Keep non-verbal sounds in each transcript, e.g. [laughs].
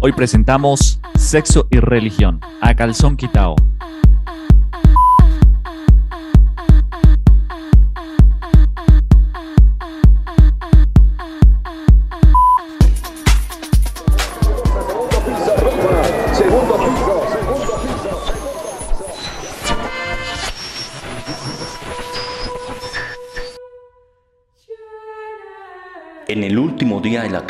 Hoy presentamos Sexo y Religión, a calzón quitao.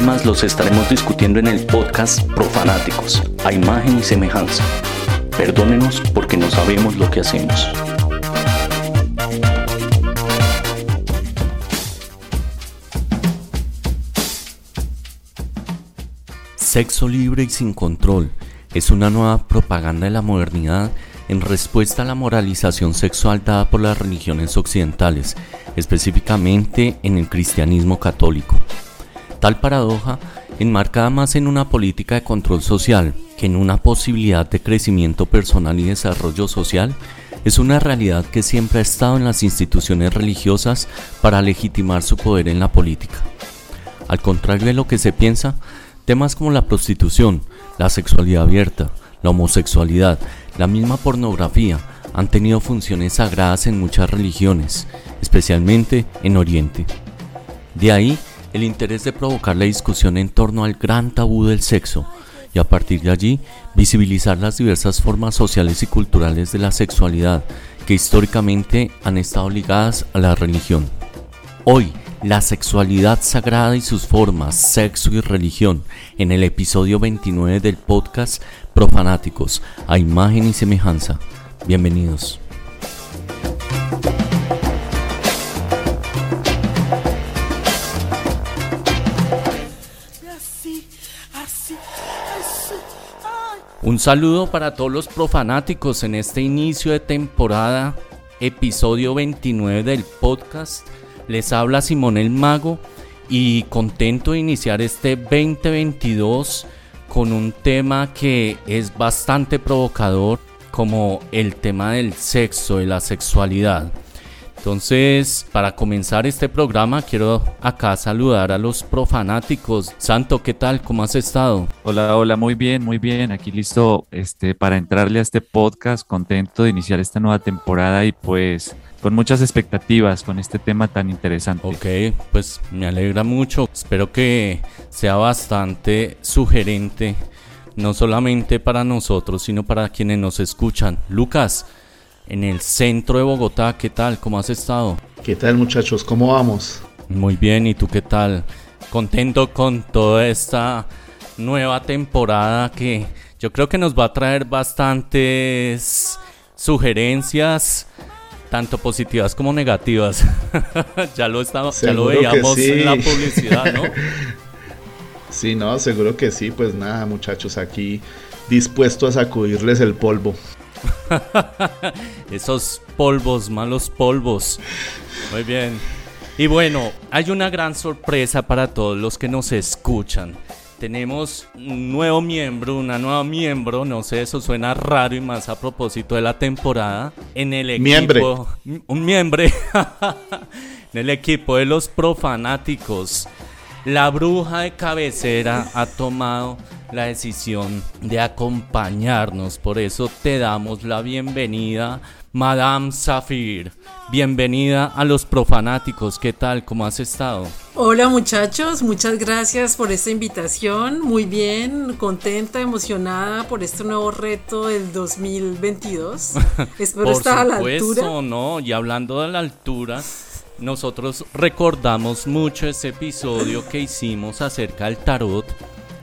Temas los estaremos discutiendo en el podcast Profanáticos, a imagen y semejanza. Perdónenos porque no sabemos lo que hacemos. Sexo libre y sin control es una nueva propaganda de la modernidad en respuesta a la moralización sexual dada por las religiones occidentales, específicamente en el cristianismo católico. Tal paradoja, enmarcada más en una política de control social que en una posibilidad de crecimiento personal y desarrollo social, es una realidad que siempre ha estado en las instituciones religiosas para legitimar su poder en la política. Al contrario de lo que se piensa, temas como la prostitución, la sexualidad abierta, la homosexualidad, la misma pornografía han tenido funciones sagradas en muchas religiones, especialmente en Oriente. De ahí el interés de provocar la discusión en torno al gran tabú del sexo y a partir de allí visibilizar las diversas formas sociales y culturales de la sexualidad que históricamente han estado ligadas a la religión. Hoy, la sexualidad sagrada y sus formas, sexo y religión, en el episodio 29 del podcast Profanáticos, a imagen y semejanza. Bienvenidos. Un saludo para todos los profanáticos en este inicio de temporada, episodio 29 del podcast. Les habla Simón el Mago y contento de iniciar este 2022 con un tema que es bastante provocador como el tema del sexo y la sexualidad. Entonces, para comenzar este programa, quiero acá saludar a los profanáticos. Santo, ¿qué tal? ¿Cómo has estado? Hola, hola, muy bien, muy bien. Aquí listo este, para entrarle a este podcast, contento de iniciar esta nueva temporada y pues con muchas expectativas con este tema tan interesante. Ok, pues me alegra mucho. Espero que sea bastante sugerente, no solamente para nosotros, sino para quienes nos escuchan. Lucas, en el centro de Bogotá, ¿qué tal? ¿Cómo has estado? ¿Qué tal muchachos? ¿Cómo vamos? Muy bien, ¿y tú qué tal? Contento con toda esta nueva temporada que yo creo que nos va a traer bastantes sugerencias tanto positivas como negativas. [laughs] ya lo estamos, ya lo veíamos en la publicidad, ¿no? [laughs] sí, no, seguro que sí. Pues nada, muchachos, aquí dispuesto a sacudirles el polvo. [laughs] Esos polvos, malos polvos. Muy bien. Y bueno, hay una gran sorpresa para todos los que nos escuchan tenemos un nuevo miembro, una nueva miembro, no sé, eso suena raro y más a propósito de la temporada, en el equipo, un miembro, [laughs] en el equipo de los profanáticos. La bruja de cabecera ha tomado la decisión de acompañarnos, por eso te damos la bienvenida. Madame Safir, bienvenida a los profanáticos. ¿Qué tal? ¿Cómo has estado? Hola muchachos, muchas gracias por esta invitación. Muy bien, contenta, emocionada por este nuevo reto del 2022. [laughs] Espero estar a la altura. no, y hablando de la altura, nosotros recordamos mucho ese episodio que hicimos acerca del tarot,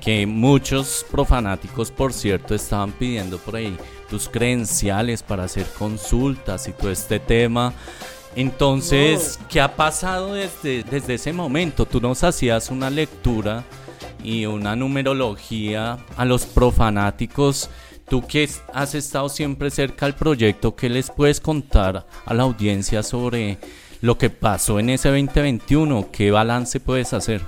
que muchos profanáticos, por cierto, estaban pidiendo por ahí tus credenciales para hacer consultas y todo este tema. Entonces, ¿qué ha pasado desde, desde ese momento? Tú nos hacías una lectura y una numerología a los profanáticos. Tú que has estado siempre cerca al proyecto, ¿qué les puedes contar a la audiencia sobre lo que pasó en ese 2021? ¿Qué balance puedes hacer?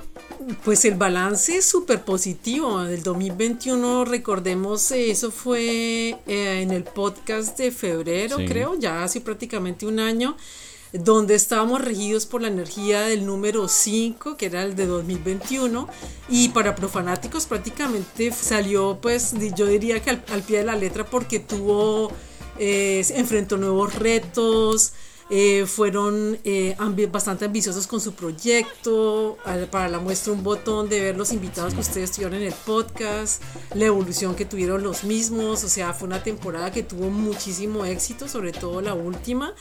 Pues el balance es súper positivo. Del 2021, recordemos, eso fue eh, en el podcast de febrero, creo, ya hace prácticamente un año, donde estábamos regidos por la energía del número 5, que era el de 2021, y para profanáticos prácticamente salió, pues yo diría que al, pie de la letra porque tuvo, eh, enfrentó nuevos retos, eh, fueron eh, bastante ambiciosos con su proyecto. Para la muestra un botón de ver los invitados que ustedes tuvieron en el podcast, la evolución que tuvieron los mismos. O sea, fue una temporada que tuvo muchísimo éxito, sobre todo la última.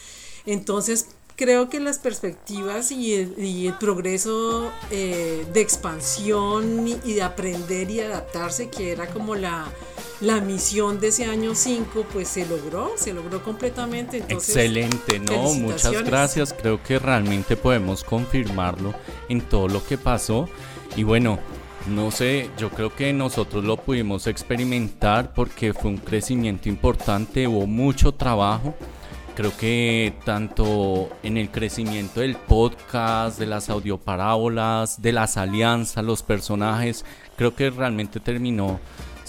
Entonces, creo que las perspectivas y el, progreso eh, de expansión y de aprender y adaptarse, que era como la, la misión de ese año 5 pues se logró, se logró completamente. Excelente, ¿no? Muchas gracias. Creo que realmente podemos confirmarlo en todo lo que pasó. Y bueno, no sé, yo creo que nosotros lo pudimos experimentar porque fue un crecimiento importante, hubo mucho trabajo. Creo que tanto en el crecimiento del podcast, de las audioparábolas, de las alianzas, los personajes, creo que realmente terminó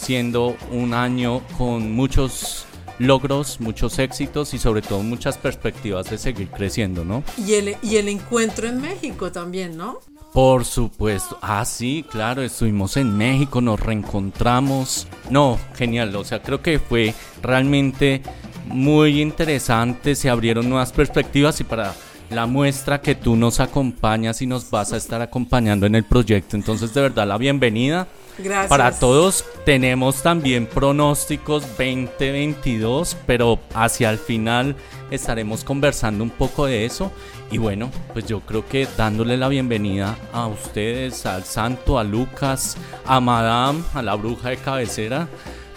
siendo un año con muchos logros, muchos éxitos y sobre todo muchas perspectivas de seguir creciendo, ¿no? Y el, y el encuentro en México también, ¿no? Por supuesto. Ah, sí, claro, estuvimos en México, nos reencontramos. No, genial. O sea, creo que fue realmente muy interesante. Se abrieron nuevas perspectivas y para la muestra que tú nos acompañas y nos vas a estar acompañando en el proyecto. Entonces, de verdad, la bienvenida. Gracias. Para todos tenemos también pronósticos 2022, pero hacia el final estaremos conversando un poco de eso. Y bueno, pues yo creo que dándole la bienvenida a ustedes, al santo, a Lucas, a Madame, a la bruja de cabecera,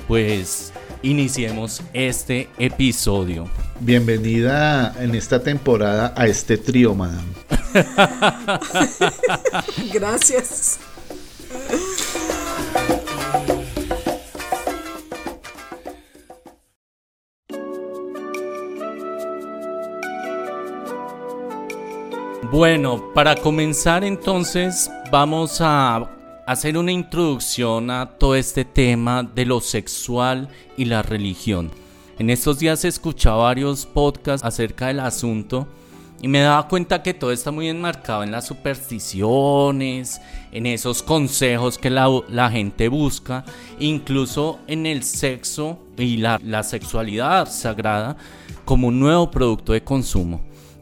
pues iniciemos este episodio. Bienvenida en esta temporada a este trío, Madame. [laughs] Gracias. Bueno, para comenzar entonces vamos a hacer una introducción a todo este tema de lo sexual y la religión. En estos días he escuchado varios podcasts acerca del asunto y me daba cuenta que todo está muy enmarcado en las supersticiones, en esos consejos que la, gente busca, incluso en el sexo y la, la sexualidad sagrada como un nuevo producto de consumo.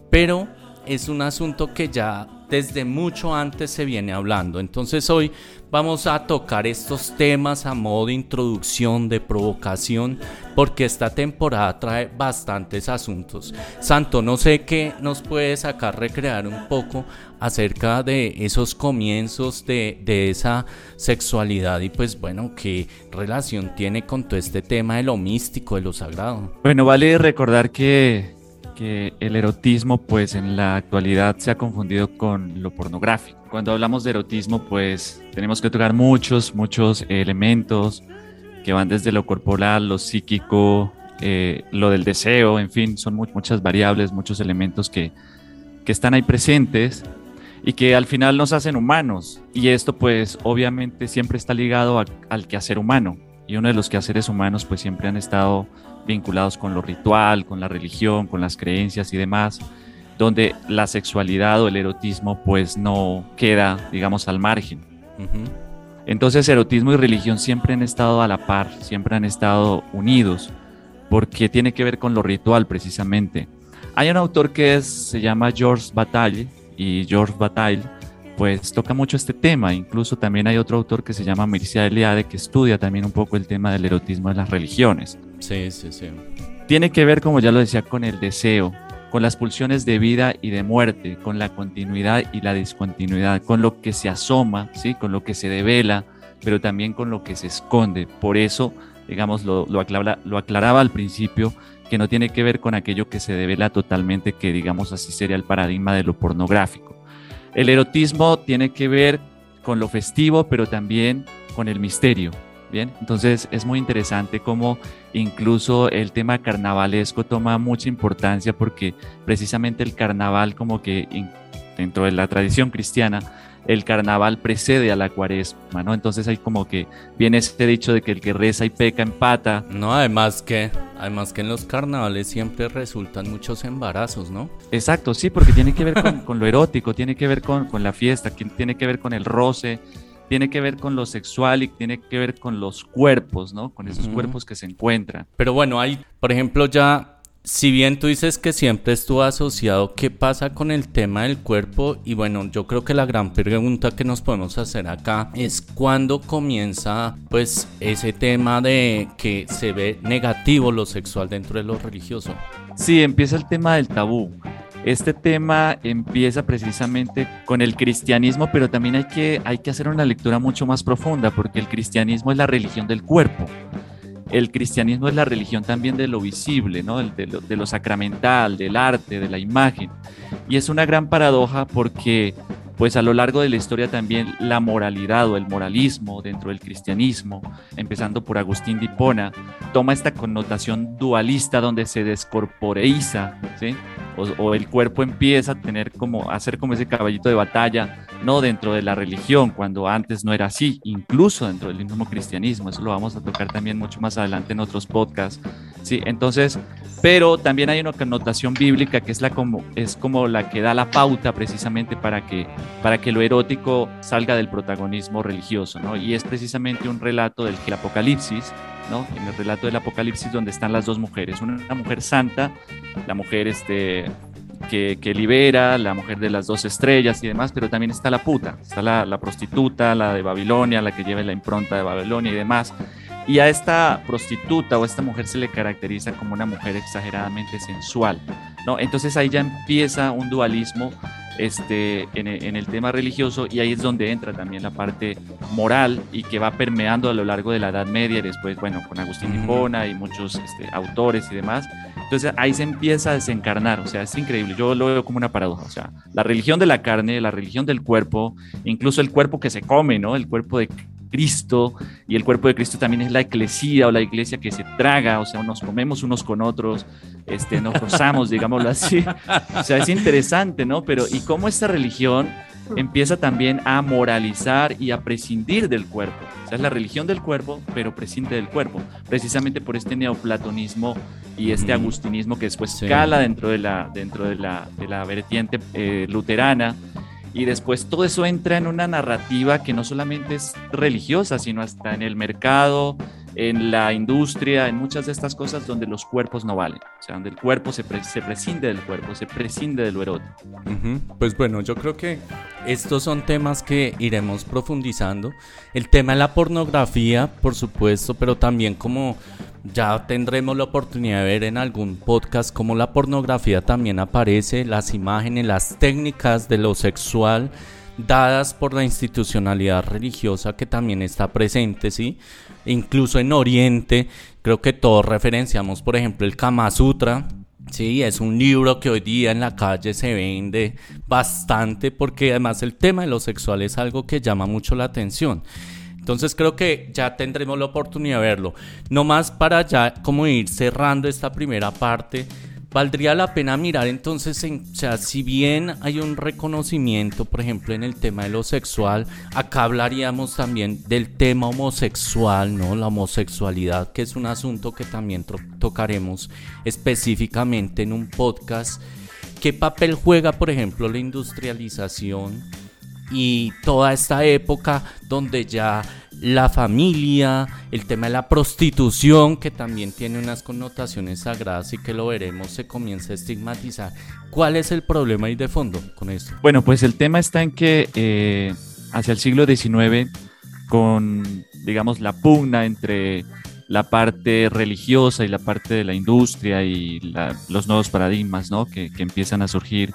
Pero es un asunto que ya desde mucho antes se viene hablando. Entonces hoy vamos a tocar estos temas a modo de introducción, de provocación, porque esta temporada trae bastantes asuntos. Santo, no sé qué nos puede sacar, recrear un poco acerca de esos comienzos de, de esa sexualidad y pues bueno, qué relación tiene con todo este tema de lo místico, de lo sagrado. Bueno, vale recordar que que el erotismo pues en la actualidad se ha confundido con lo pornográfico. Cuando hablamos de erotismo pues tenemos que tocar muchos, muchos elementos que van desde lo corporal, lo psíquico, eh, lo del deseo, en fin, son muchas variables, muchos elementos que, que están ahí presentes y que al final nos hacen humanos. Y esto pues obviamente siempre está ligado al quehacer humano. Y uno de los quehaceres humanos pues siempre han estado vinculados con lo ritual, con la religión, con las creencias y demás, donde la sexualidad o el erotismo pues no queda, digamos, al margen. Entonces erotismo y religión siempre han estado a la par, siempre han estado unidos, porque tiene que ver con lo ritual precisamente. Hay un autor que es, se llama George Bataille y George Bataille pues toca mucho este tema. Incluso también hay otro autor que se llama Mircea Eliade que estudia también un poco el tema del erotismo de las religiones. Sí, sí, sí. Tiene que ver, como ya lo decía, con el deseo, con las pulsiones de vida y de muerte, con la continuidad y la discontinuidad, con lo que se asoma, ¿sí? con lo que se devela, pero también con lo que se esconde. Por eso, digamos, lo, lo, lo aclaraba al principio, que no tiene que ver con aquello que se devela totalmente, que digamos así sería el paradigma de lo pornográfico. El erotismo tiene que ver con lo festivo, pero también con el misterio. Bien, entonces es muy interesante cómo incluso el tema carnavalesco toma mucha importancia porque precisamente el carnaval como que dentro de la tradición cristiana el carnaval precede a la cuaresma, ¿no? Entonces hay como que viene este dicho de que el que reza y peca empata. No, además que, además que en los carnavales siempre resultan muchos embarazos, ¿no? Exacto, sí, porque tiene que ver con, lo erótico, tiene que ver con, con la fiesta, tiene que ver con el roce, tiene que ver con lo sexual y tiene que ver con los cuerpos, ¿no? Con esos cuerpos que se encuentran. Pero bueno, hay, por ejemplo, ya si bien tú dices que siempre estuvo asociado, ¿qué pasa con el tema del cuerpo? Y bueno, yo creo que la gran pregunta que nos podemos hacer acá es cuándo comienza pues ese tema de que se ve negativo lo sexual dentro de lo religioso. Sí, empieza el tema del tabú. Este tema empieza precisamente con el cristianismo, pero también hay que, hay que hacer una lectura mucho más profunda, porque el cristianismo es la religión del cuerpo el cristianismo es la religión también de lo visible, ¿no? de, lo, de lo sacramental, del arte, de la imagen. Y es una gran paradoja porque pues a lo largo de la historia también la moralidad o el moralismo dentro del cristianismo, empezando por Agustín de Hipona, toma esta connotación dualista donde se descorporeiza, ¿sí? O, el cuerpo empieza a tener como, a ser como ese caballito de batalla, no dentro de la religión, cuando antes no era así, incluso dentro del mismo cristianismo, eso lo vamos a tocar también mucho más adelante en otros podcasts, sí, entonces, pero también hay una connotación bíblica que es la como, es como la que da la pauta precisamente para que, para que lo erótico salga del protagonismo religioso, ¿no? Y es precisamente un relato del Apocalipsis, ¿no? En el relato del Apocalipsis donde están las dos mujeres, una, mujer santa, la mujer este, que, que, libera, la mujer de las dos estrellas y demás, pero también está la puta, está la, la, prostituta, la de Babilonia, la que lleva la impronta de Babilonia y demás. Y a esta prostituta o a esta mujer se le caracteriza como una mujer exageradamente sensual, ¿no? Entonces ahí ya empieza un dualismo este, en, el tema religioso y ahí es donde entra también la parte moral y que va permeando a lo largo de la Edad Media y después, bueno, con Agustín Hipona y muchos este, autores y demás. Entonces ahí se empieza a desencarnar, o sea, es increíble, yo lo veo como una paradoja, o sea, la religión de la carne, la religión del cuerpo, incluso el cuerpo que se come, ¿no? El cuerpo de Cristo y el cuerpo de Cristo también es la eclesía o la iglesia que se traga, o sea, nos comemos unos con otros, este, nos rozamos, [laughs] digámoslo así. O sea, es interesante, ¿no? Pero y cómo esta religión empieza también a moralizar y a prescindir del cuerpo. O sea, es la religión del cuerpo, pero prescinde del cuerpo, precisamente por este neoplatonismo y este agustinismo que después escala dentro de la, dentro de la, de la vertiente eh, luterana y después todo eso entra en una narrativa que no solamente es religiosa, sino hasta en el mercado, en la industria, en muchas de estas cosas donde los cuerpos no valen. O sea, donde el cuerpo se, se prescinde del cuerpo, se prescinde de lo. Pues bueno, yo creo que estos son temas que iremos profundizando. El tema de la pornografía, por supuesto, pero también como ya tendremos la oportunidad de ver en algún podcast cómo la pornografía también aparece, las imágenes, las técnicas de lo sexual dadas por la institucionalidad religiosa que también está presente, ¿sí? Incluso en Oriente, creo que todos referenciamos, por ejemplo, el Kama Sutra, Sí, es un libro que hoy día en la calle se vende bastante porque además el tema de lo sexual es algo que llama mucho la atención. Entonces creo que ya tendremos la oportunidad de verlo. No más para ya como ir cerrando esta primera parte, valdría la pena mirar entonces, en, o sea, si bien hay un reconocimiento, por ejemplo, en el tema de lo sexual, acá hablaríamos también del tema homosexual, ¿no? La homosexualidad, que es un asunto que también tocaremos específicamente en un podcast. ¿Qué papel juega, por ejemplo, la industrialización? Y toda esta época donde ya la familia, el tema de la prostitución, que también tiene unas connotaciones sagradas y que lo veremos, se comienza a estigmatizar. ¿Cuál es el problema ahí de fondo con esto? Bueno, pues el tema está en que eh, hacia el siglo XIX, con, digamos, la pugna entre la parte religiosa y la parte de la industria y los nuevos paradigmas ¿no? que, que empiezan a surgir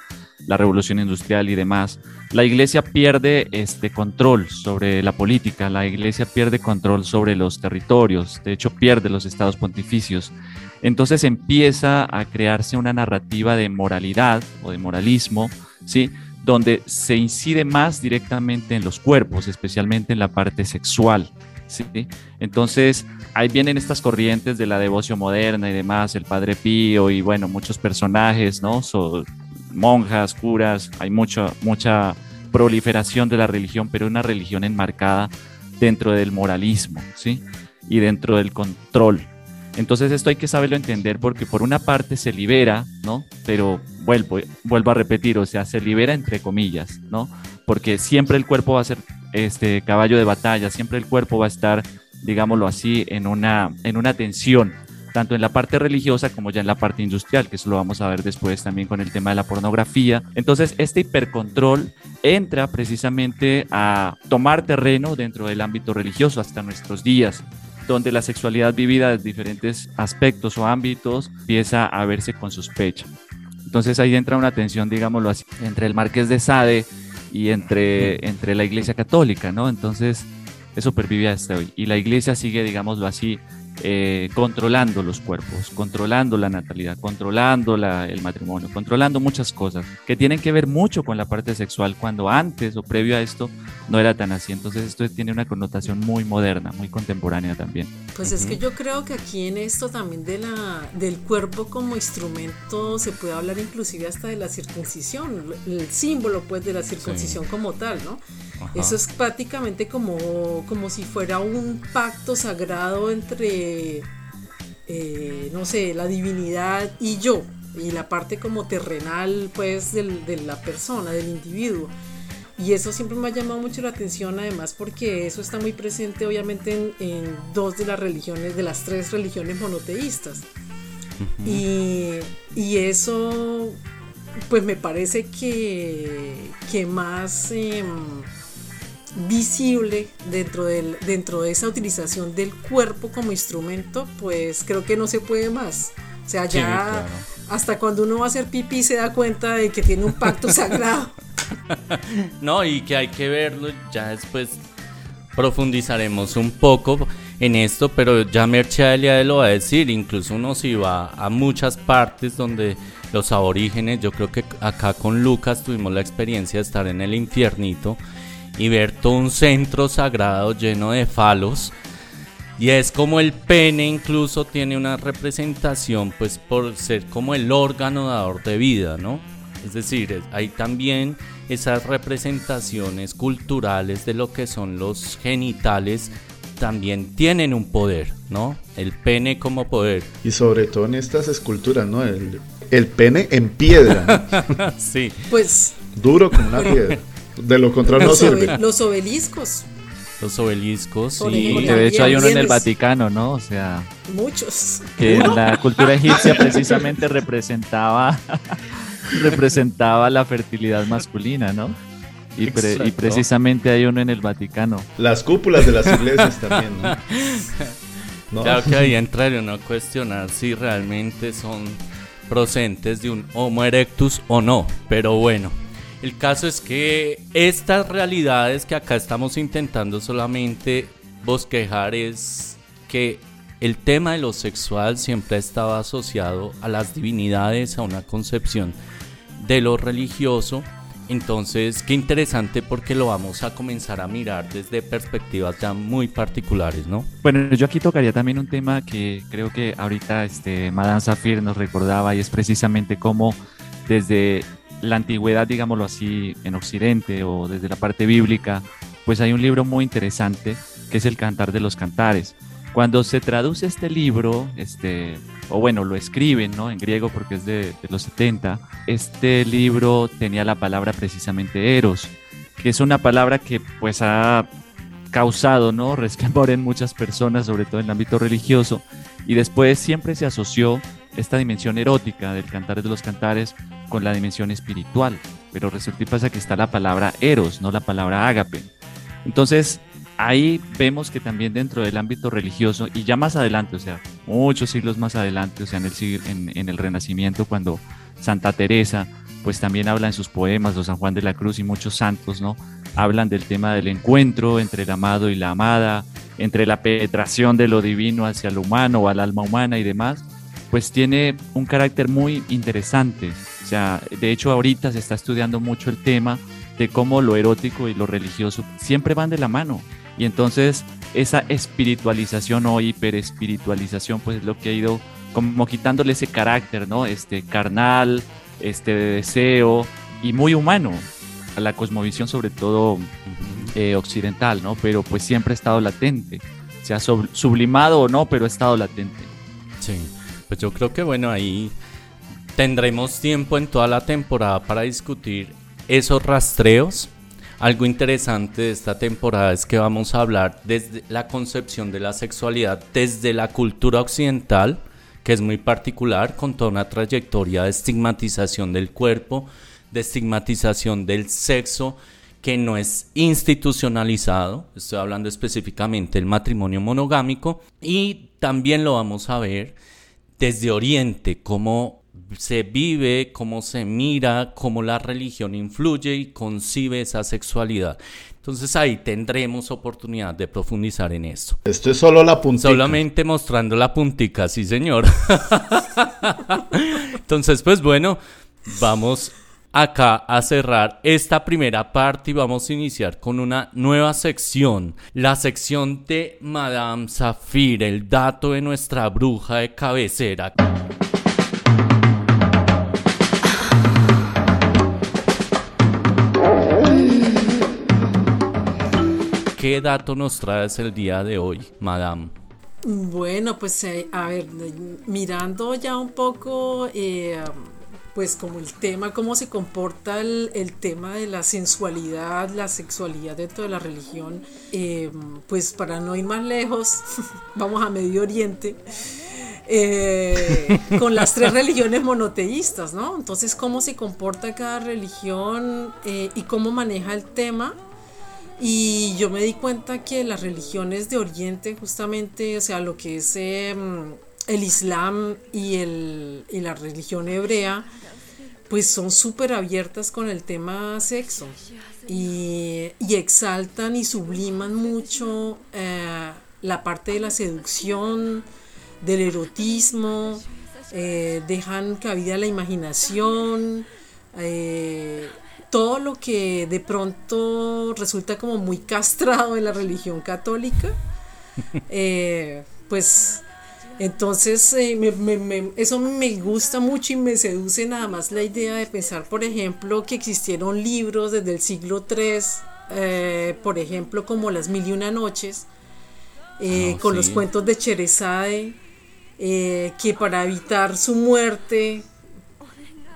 la revolución industrial y demás, la iglesia pierde este control sobre la política, la iglesia pierde control sobre los territorios, de hecho pierde los estados pontificios. Entonces empieza a crearse una narrativa de moralidad o de moralismo, ¿sí? donde se incide más directamente en los cuerpos, especialmente en la parte sexual. ¿sí? Entonces, ahí vienen estas corrientes de la devoción moderna y demás, el Padre Pío y bueno, muchos personajes, ¿no? Monjas, curas, hay mucha, mucha proliferación de la religión, pero una religión enmarcada dentro del moralismo, ¿sí? Y dentro del control. Entonces esto hay que saberlo entender porque por una parte se libera, ¿no? Pero vuelvo, vuelvo a repetir, o sea, se libera entre comillas, ¿no? Porque siempre el cuerpo va a ser este caballo de batalla, siempre el cuerpo va a estar, digámoslo así, en una, en una tensión tanto en la parte religiosa como ya en la parte industrial, que eso lo vamos a ver después también con el tema de la pornografía. Entonces, este hipercontrol entra precisamente a tomar terreno dentro del ámbito religioso hasta nuestros días donde la sexualidad vivida en diferentes aspectos o ámbitos empieza a verse con sospecha. Entonces ahí entra una tensión, digámoslo así, entre el marqués de Sade y entre, entre la iglesia católica, ¿no? Entonces eso pervive hasta hoy. Y la iglesia sigue, digámoslo así, eh, controlando los cuerpos, controlando la natalidad, controlando el matrimonio, controlando muchas cosas que tienen que ver mucho con la parte sexual cuando antes o previo a esto no era tan así. Entonces esto tiene una connotación muy moderna, muy contemporánea también. Pues es que yo creo que aquí en esto también de la, del cuerpo como instrumento se puede hablar inclusive hasta de la circuncisión, el símbolo pues de la circuncisión como tal, ¿no? Eso es prácticamente como, como si fuera un pacto sagrado entre, eh, no sé, la divinidad y yo, y la parte como terrenal, pues, de la persona, del individuo. Y eso siempre me ha llamado mucho la atención, además, porque eso está muy presente, obviamente, en, dos de las religiones, de las tres religiones monoteístas. y, y, eso, pues, me parece que, que más. Em, visible dentro, del, dentro de esa utilización del cuerpo como instrumento, pues creo que no se puede más. O sea, ya hasta cuando uno va a hacer pipí se da cuenta de que tiene un pacto [laughs] sagrado. [laughs] no, y que hay que verlo, ya después profundizaremos un poco en esto, pero ya Merchalia lo va a decir, incluso uno si va a muchas partes donde los aborígenes, yo creo que acá con Lucas tuvimos la experiencia de estar en el infiernito y ver todo un centro sagrado lleno de falos. Y es como el pene incluso tiene una representación, pues por ser como el órgano dador de vida, ¿no? Es decir, hay también esas representaciones culturales de lo que son los genitales también tienen un poder, ¿no? El pene como poder. Y sobre todo en estas esculturas, ¿no? El, el pene en piedra. [laughs] sí. Pues. Duro como una piedra. De lo contrario no sirve. Los obeliscos. Los obeliscos, y de hecho hay uno en el Vaticano, ¿no? O sea, muchos. Que en [laughs] la cultura egipcia precisamente representaba [laughs] representaba la fertilidad masculina, ¿no? Y, y, precisamente hay uno en el Vaticano. Las cúpulas de las iglesias [laughs] también, ¿no? Claro que ahí entraría uno a cuestionar si realmente son procedentes de un Homo erectus o no, pero bueno. El caso es que estas realidades que acá estamos intentando solamente bosquejar es que el tema de lo sexual siempre ha estado asociado a las divinidades, a una concepción de lo religioso. Entonces, qué interesante porque lo vamos a comenzar a mirar desde perspectivas ya muy particulares, ¿no? Bueno, yo aquí tocaría también un tema que creo que ahorita este Madame Safir nos recordaba y es precisamente cómo desde la antigüedad, digámoslo así, en Occidente o desde la parte bíblica, pues hay un libro muy interesante que es el Cantar de los Cantares. Cuando se traduce este libro, este, o bueno, lo escriben ¿no? en griego porque es de, los 70, este libro tenía la palabra precisamente eros. que es una palabra que pues ha causado, ¿no? [laughs] Resquemor en muchas personas, sobre todo en el ámbito religioso, y después siempre se asoció esta dimensión erótica del Cantares de los Cantares con la dimensión espiritual, pero resulta y pasa que está la palabra eros, no la palabra ágape. Entonces, ahí vemos que también dentro del ámbito religioso, y ya más adelante, o sea, muchos siglos más adelante, o sea, en el, en, en el Renacimiento, cuando Santa Teresa, pues también habla en sus poemas, o San Juan de la Cruz y muchos santos, ¿no? Hablan del tema del encuentro entre el amado y la amada, entre la penetración de lo divino hacia lo humano o al alma humana y demás, pues tiene un carácter muy interesante. Sea, de hecho ahorita se está estudiando mucho el tema de cómo lo erótico y lo religioso siempre van de la mano. Y entonces esa espiritualización o hiperespiritualización pues es lo que ha ido como quitándole ese carácter, ¿no? Este carnal, este de deseo y muy humano a la cosmovisión sobre todo eh, occidental, ¿no? Pero pues siempre ha estado latente, se ha sublimado o no, pero ha estado latente. Sí, pues yo creo que bueno, ahí tendremos tiempo en toda la temporada para discutir esos rastreos. Algo interesante de esta temporada es que vamos a hablar desde la concepción de la sexualidad desde la cultura occidental, que es muy particular, con toda una trayectoria de estigmatización del cuerpo, de estigmatización del sexo que no es institucionalizado, estoy hablando específicamente del matrimonio monogámico, y también lo vamos a ver desde Oriente, cómo se vive, cómo se mira, cómo la religión influye y concibe esa sexualidad. Entonces ahí tendremos oportunidad de profundizar en esto. Esto es solo la puntica. Solamente mostrando la puntica, sí señor. [laughs] Entonces, pues bueno, vamos acá a cerrar esta primera parte y vamos a iniciar con una nueva sección, la sección de Madame Zafir, el dato de nuestra bruja de cabecera. ¿Qué dato nos traes el día de hoy, Madame? Bueno, pues eh, a ver, mirando ya un poco... Eh, pues como el tema, cómo se comporta el, tema de la sensualidad, la sexualidad dentro de la religión, eh, pues para no ir más lejos, [laughs] vamos a Medio Oriente. Eh, con las tres religiones monoteístas, ¿no? Entonces, cómo se comporta cada religión y cómo maneja el tema. Y yo me di cuenta que las religiones de Oriente, justamente, o sea, lo que es em, el Islam y, el, y la religión hebrea, pues son súper abiertas con el tema sexo. Y, exaltan y subliman mucho eh, la parte de la seducción, del erotismo, eh, dejan cabida a la imaginación, eh, todo lo que de pronto resulta como muy castrado en la religión católica, [laughs] pues entonces, eh, eso me gusta mucho y me seduce nada más la idea de pensar, por ejemplo, que existieron libros desde el siglo III, eh, por ejemplo, como Las Mil y Una Noches, eh, ah, con los cuentos de Cherezade, que para evitar su muerte,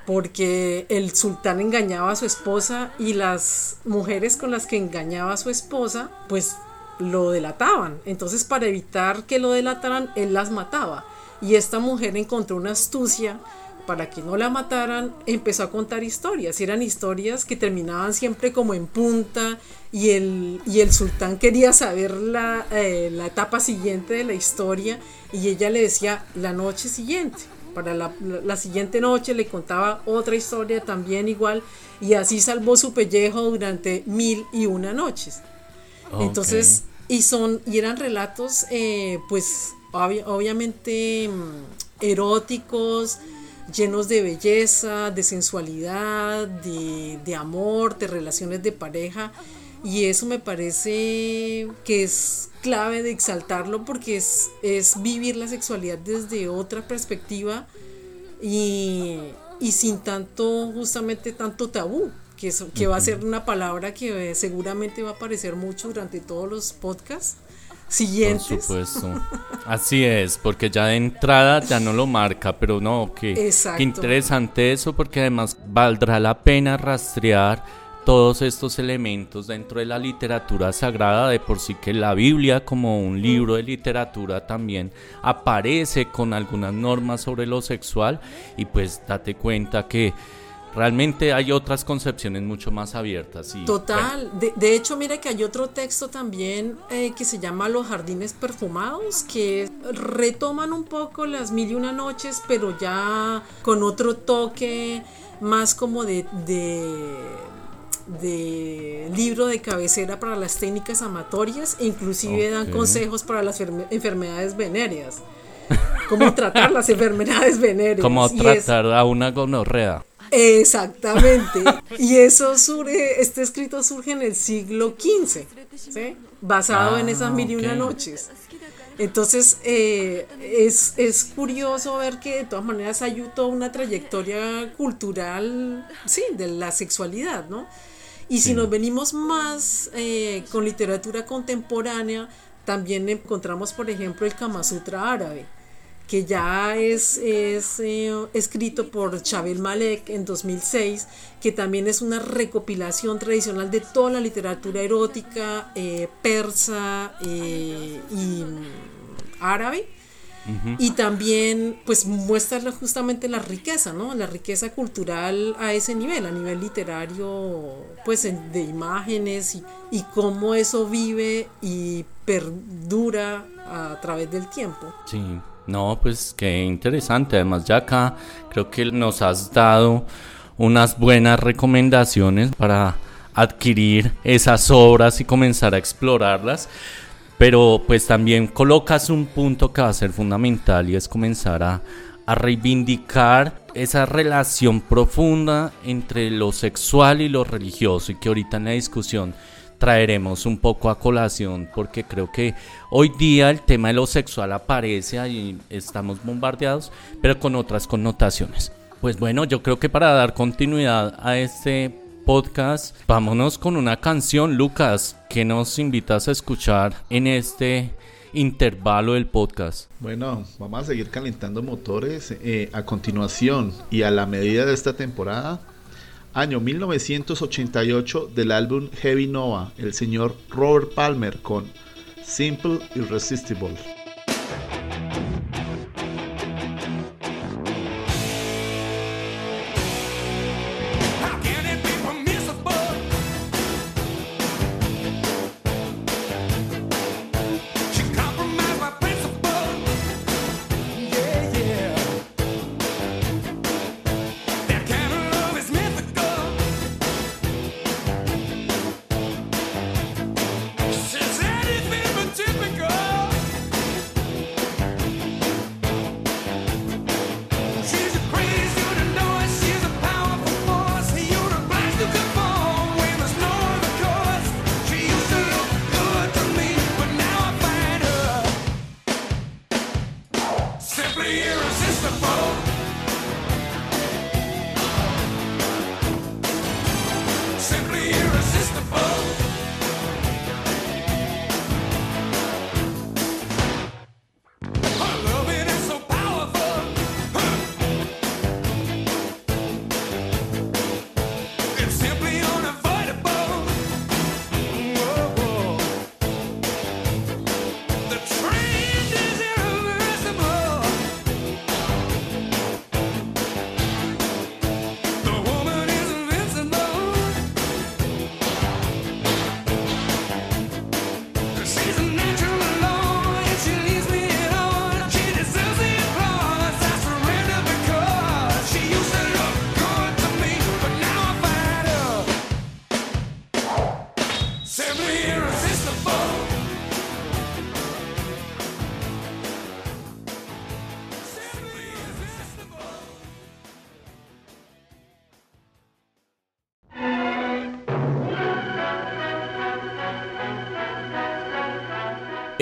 porque el sultán engañaba a su esposa y las mujeres con las que engañaba a su esposa, pues lo delataban. Entonces, para evitar que lo delataran, él las mataba. Y esta mujer encontró una astucia para que no la mataran, empezó a contar historias. Eran historias que terminaban siempre como en punta y el, y el sultán quería saber la, eh, la etapa siguiente de la historia y ella le decía la noche siguiente. Para la, la, siguiente noche le contaba otra historia también igual y así salvó su pellejo durante mil y una noches. Entonces, y son, y eran relatos, eh, pues, obviamente mm, eróticos, llenos de belleza, de sensualidad, de, amor, de relaciones de pareja. Y eso me parece que es clave de exaltarlo porque es, es vivir la sexualidad desde otra perspectiva y, y sin tanto, justamente tanto tabú que, va a ser una palabra que eh, seguramente va a aparecer mucho durante todos los podcasts siguientes. Por supuesto. Así es, porque ya de entrada ya no lo marca, pero no, que, interesante eso, porque además valdrá la pena rastrear todos estos elementos dentro de la literatura sagrada, de por sí que la Biblia como un libro de literatura también aparece con algunas normas sobre lo sexual y pues date cuenta que realmente hay otras concepciones mucho más abiertas. Y, Total, de, hecho mira que hay otro texto también eh, que se llama Los Jardines Perfumados, que retoman un poco las mil y una noches, pero ya con otro toque más como de, de libro de cabecera para las técnicas amatorias e inclusive dan consejos para las enfermedades venéreas. Cómo tratar las [laughs] enfermedades venéreas. Cómo tratar a una gonorrea. Exactamente. y eso surge, este escrito surge en el siglo XV, basado en esas ah, mil y una noches. Entonces eh, es, es, curioso ver que de todas maneras hay toda una trayectoria cultural, sí, de la sexualidad, ¿no? Y si nos venimos más eh, con literatura contemporánea, también encontramos, por ejemplo, el Kama Sutra árabe que ya es, es eh, escrito por Chabel Malek en 2006, que también es una recopilación tradicional de toda la literatura erótica eh, persa eh, y mm, árabe. Y también pues muestra justamente la riqueza, ¿no? La riqueza cultural a ese nivel, a nivel literario, pues de imágenes y, y cómo eso vive y perdura a través del tiempo. Sí, no, pues qué interesante. Además, ya acá creo que nos has dado unas buenas recomendaciones para adquirir esas obras y comenzar a explorarlas. Pero pues también colocas un punto que va a ser fundamental y es comenzar a, a reivindicar esa relación profunda entre lo sexual y lo religioso y que ahorita en la discusión traeremos un poco a colación porque creo que hoy día el tema de lo sexual aparece y estamos bombardeados, pero con otras connotaciones. Pues bueno, yo creo que para dar continuidad a este podcast, vámonos con una canción, Lucas, que nos invitas a escuchar en este intervalo del podcast. Bueno, vamos a seguir calentando motores eh, a continuación y a la medida de esta temporada año 1988 del álbum Heavy Nova, el señor Robert Palmer con Simple Irresistible.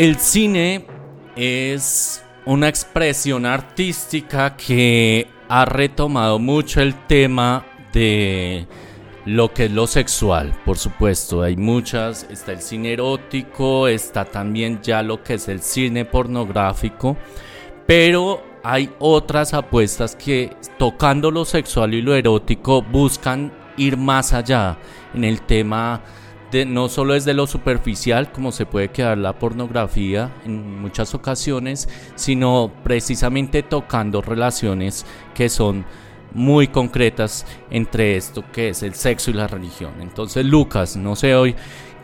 El cine es una expresión artística que ha retomado mucho el tema de lo que es lo sexual, por supuesto. Hay muchas, está el cine erótico, está también ya lo que es el cine pornográfico, pero hay otras apuestas que tocando lo sexual y lo erótico buscan ir más allá en el tema no solo es de lo superficial, como se puede quedar la pornografía en muchas ocasiones, sino precisamente tocando relaciones que son muy concretas entre esto que es el sexo y la religión. Entonces, Lucas, no sé hoy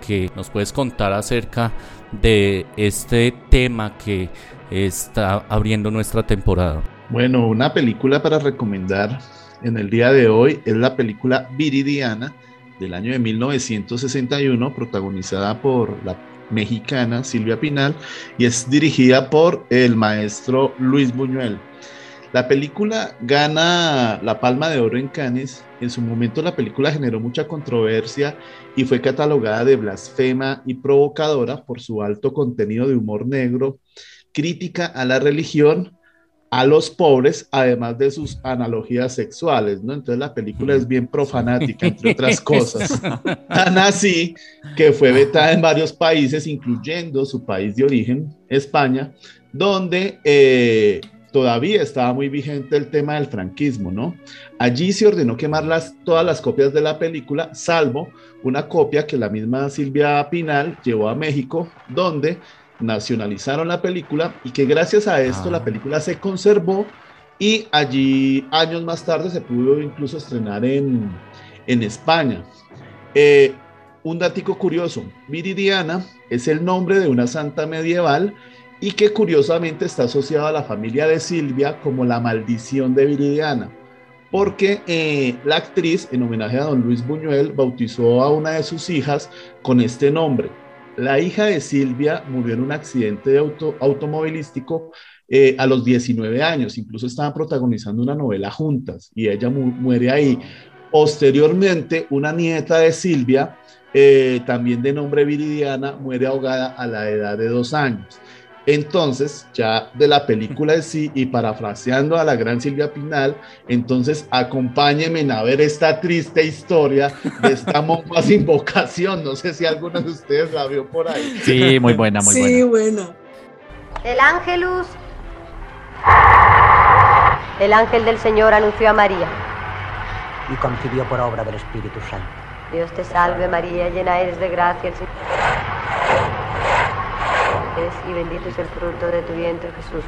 que nos puedes contar acerca de este tema que está abriendo nuestra temporada. Bueno, una película para recomendar en el día de hoy es la película Viridiana del año de 1961, protagonizada por la mexicana Silvia Pinal y es dirigida por el maestro Luis Buñuel. La película gana la Palma de Oro en Cannes. En su momento la película generó mucha controversia y fue catalogada de blasfema y provocadora por su alto contenido de humor negro, crítica a la religión, a los pobres, además de sus analogías sexuales, ¿no? Entonces la película es bien profanática, entre otras [laughs] cosas. Tan así que fue vetada en varios países, incluyendo su país de origen, España, donde eh, todavía estaba muy vigente el tema del franquismo, ¿no? Allí se ordenó quemar las, todas las copias de la película, salvo una copia que la misma Silvia Pinal llevó a México, donde nacionalizaron la película y que gracias a esto la ah. película se conservó y allí años más tarde se pudo incluso estrenar en, en España. Eh, un datico curioso, Viridiana es el nombre de una santa medieval y que curiosamente está asociado a la familia de Silvia como la maldición de Viridiana, porque eh, la actriz, en homenaje a don Luis Buñuel, bautizó a una de sus hijas con este nombre. La hija de Silvia murió en un accidente auto, automovilístico eh, a los 19 años, incluso estaban protagonizando una novela juntas y ella muere ahí. Posteriormente, una nieta de Silvia, eh, también de nombre Viridiana, muere ahogada a la edad de dos años. Entonces, ya de la película de sí y parafraseando a la gran Silvia Pinal, entonces acompáñenme a ver esta triste historia de esta monja sin vocación. No sé si alguno de ustedes la vio por ahí. Sí, muy buena, muy buena. Sí, buena. El ángelus. El ángel del Señor anunció a María. Y concibió por obra del Espíritu Santo. Dios te salve María, llena eres de gracia. El Señor y bendito es el fruto de tu vientre, Jesús.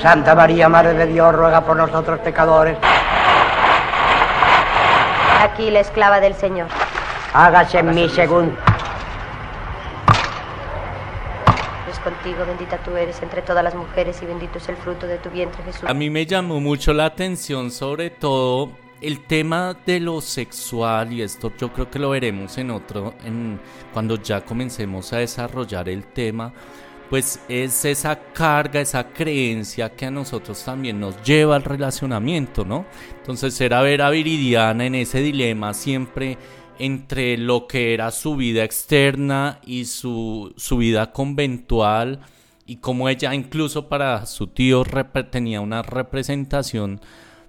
Santa María, Madre de Dios, ruega por nosotros pecadores. Aquí la esclava del Señor. Hágase en mí según. Es contigo, bendita tú eres entre todas las mujeres y bendito es el fruto de tu vientre, Jesús. A mí me llamó mucho la atención, sobre todo el tema de lo sexual y esto yo creo que lo veremos en otro en cuando ya comencemos a desarrollar el tema pues es esa carga, esa creencia que a nosotros también nos lleva al relacionamiento, ¿no? Entonces era ver a Viridiana en ese dilema siempre entre lo que era su vida externa y su, su vida conventual y como ella incluso para su tío tenía una representación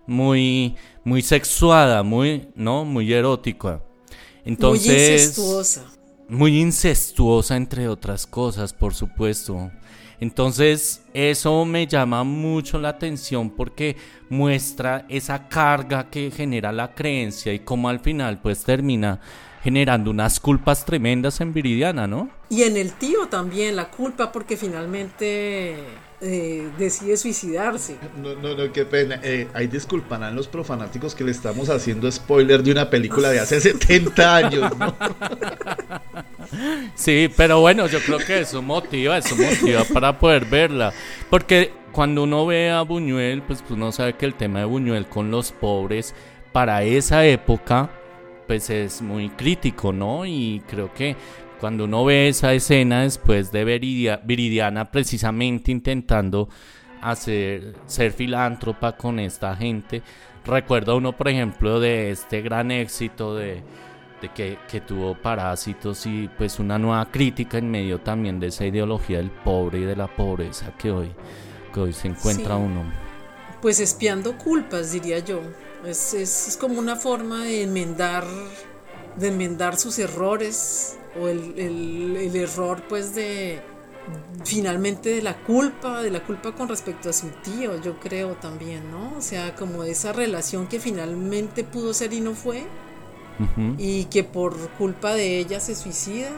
muy muy sexuada, muy no, muy erótica. Entonces, muy incestuosa muy incestuosa entre otras cosas, por supuesto. Entonces eso me llama mucho la atención porque muestra esa carga que genera la creencia y cómo al final pues termina generando unas culpas tremendas en Viridiana, ¿no? Y en el tío también la culpa porque finalmente eh, decide suicidarse. No, no, no, qué pena. Eh, ahí disculparán los profanáticos que le estamos haciendo spoiler de una película de hace 70 años, ¿no? [laughs] Sí, pero bueno, yo creo que eso motiva, eso motiva para poder verla. Porque cuando uno ve a Buñuel, pues uno sabe que el tema de Buñuel con los pobres para esa época, pues es muy crítico, ¿no? Y creo que cuando uno ve esa escena después de Viridiana precisamente intentando hacer ser filántropa con esta gente, recuerda uno por ejemplo de este gran éxito de, que, tuvo Parásitos y pues una nueva crítica en medio también de esa ideología del pobre y de la pobreza que hoy, que hoy se encuentra uno. Pues espiando culpas, diría yo. Es, es como una forma de enmendar, de enmendar sus errores o el, el, error pues de finalmente de la culpa, de la culpa con respecto a su tío, yo creo también, ¿no? O sea, como esa relación que finalmente pudo ser y no fue, y que por culpa de ella se suicida.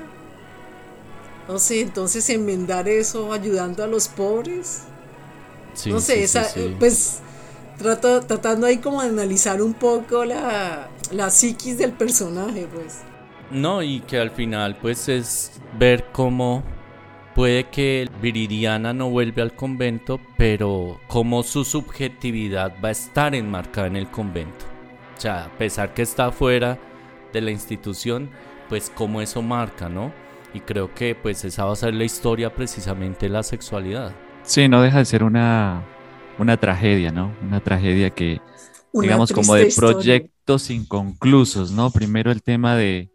No sé, entonces enmendar eso ayudando a los pobres. no sé, esa, pues trato, tratando ahí como de analizar un poco la, la psiquis del personaje, pues. No, y que al final pues es ver cómo puede que Viridiana no vuelve al convento, pero cómo su subjetividad va a estar enmarcada en el convento. O sea, a pesar que está fuera de la institución, pues cómo eso marca, ¿no? Y creo que pues esa va a ser la historia precisamente de la sexualidad. Sí, no deja de ser una, una tragedia, ¿no? Una tragedia que, digamos, como de proyectos inconclusos, ¿no? Primero el tema de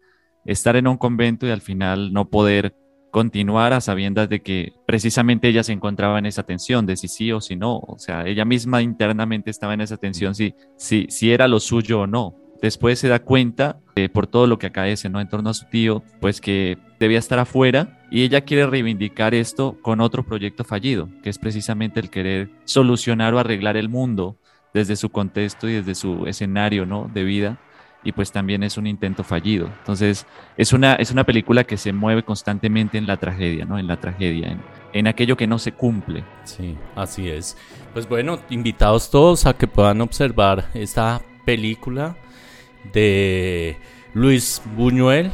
estar en un convento y al final no poder continuar a sabiendas de que precisamente ella se encontraba en esa tensión de si sí o si no. O sea, ella misma internamente estaba en esa tensión si, si, si era lo suyo o no. Después se da cuenta, eh, por todo lo que acaece ¿no? en torno a su tío, pues que debía estar afuera y ella quiere reivindicar esto con otro proyecto fallido, que es precisamente el querer solucionar o arreglar el mundo desde su contexto y desde su escenario ¿no? de vida y pues también es un intento fallido. Entonces, es una, es una película que se mueve constantemente en la tragedia, ¿no? En la tragedia, en, en aquello que no se cumple. Sí, así es. Pues bueno, invitados todos a que puedan observar esta película de Luis Buñuel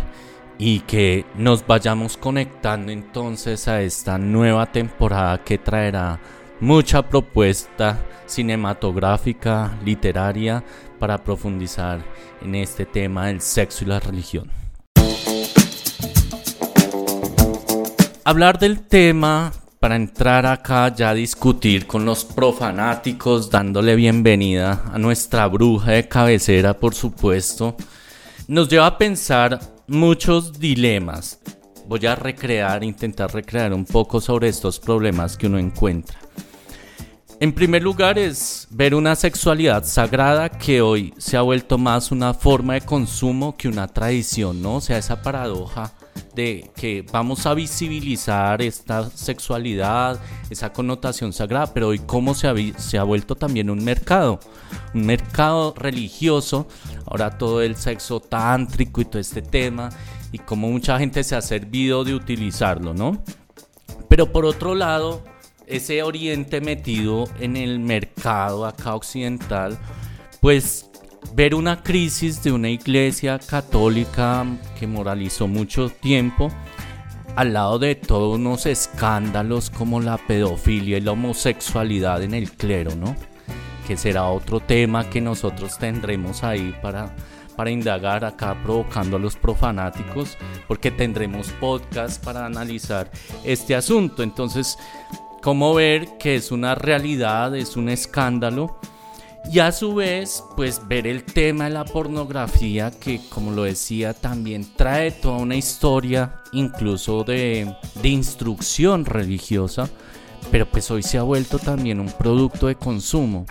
y que nos vayamos conectando entonces a esta nueva temporada que traerá mucha propuesta cinematográfica, literaria, para profundizar en este tema del sexo y la religión. Hablar del tema para entrar acá ya a discutir con los profanáticos, dándole bienvenida a nuestra bruja de cabecera, por supuesto, nos lleva a pensar muchos dilemas. Voy a recrear, intentar recrear un poco sobre estos problemas que uno encuentra. En primer lugar es ver una sexualidad sagrada que hoy se ha vuelto más una forma de consumo que una tradición, ¿no? O sea, esa paradoja de que vamos a visibilizar esta sexualidad, esa connotación sagrada, pero hoy cómo se ha, se ha vuelto también un mercado, un mercado religioso, ahora todo el sexo tántrico y todo este tema, y cómo mucha gente se ha servido de utilizarlo, ¿no? Pero por otro lado, ese oriente metido en el mercado acá occidental, pues ver una crisis de una iglesia católica que moralizó mucho tiempo, al lado de todos unos escándalos como la pedofilia y la homosexualidad en el clero, ¿no? Que será otro tema que nosotros tendremos ahí para, para indagar acá provocando a los profanáticos, porque tendremos podcast para analizar este asunto. Entonces, cómo ver que es una realidad, es un escándalo. Y a su vez, pues ver el tema de la pornografía que, como lo decía, también trae toda una historia, incluso de, de instrucción religiosa, pero pues hoy se ha vuelto también un producto de consumo.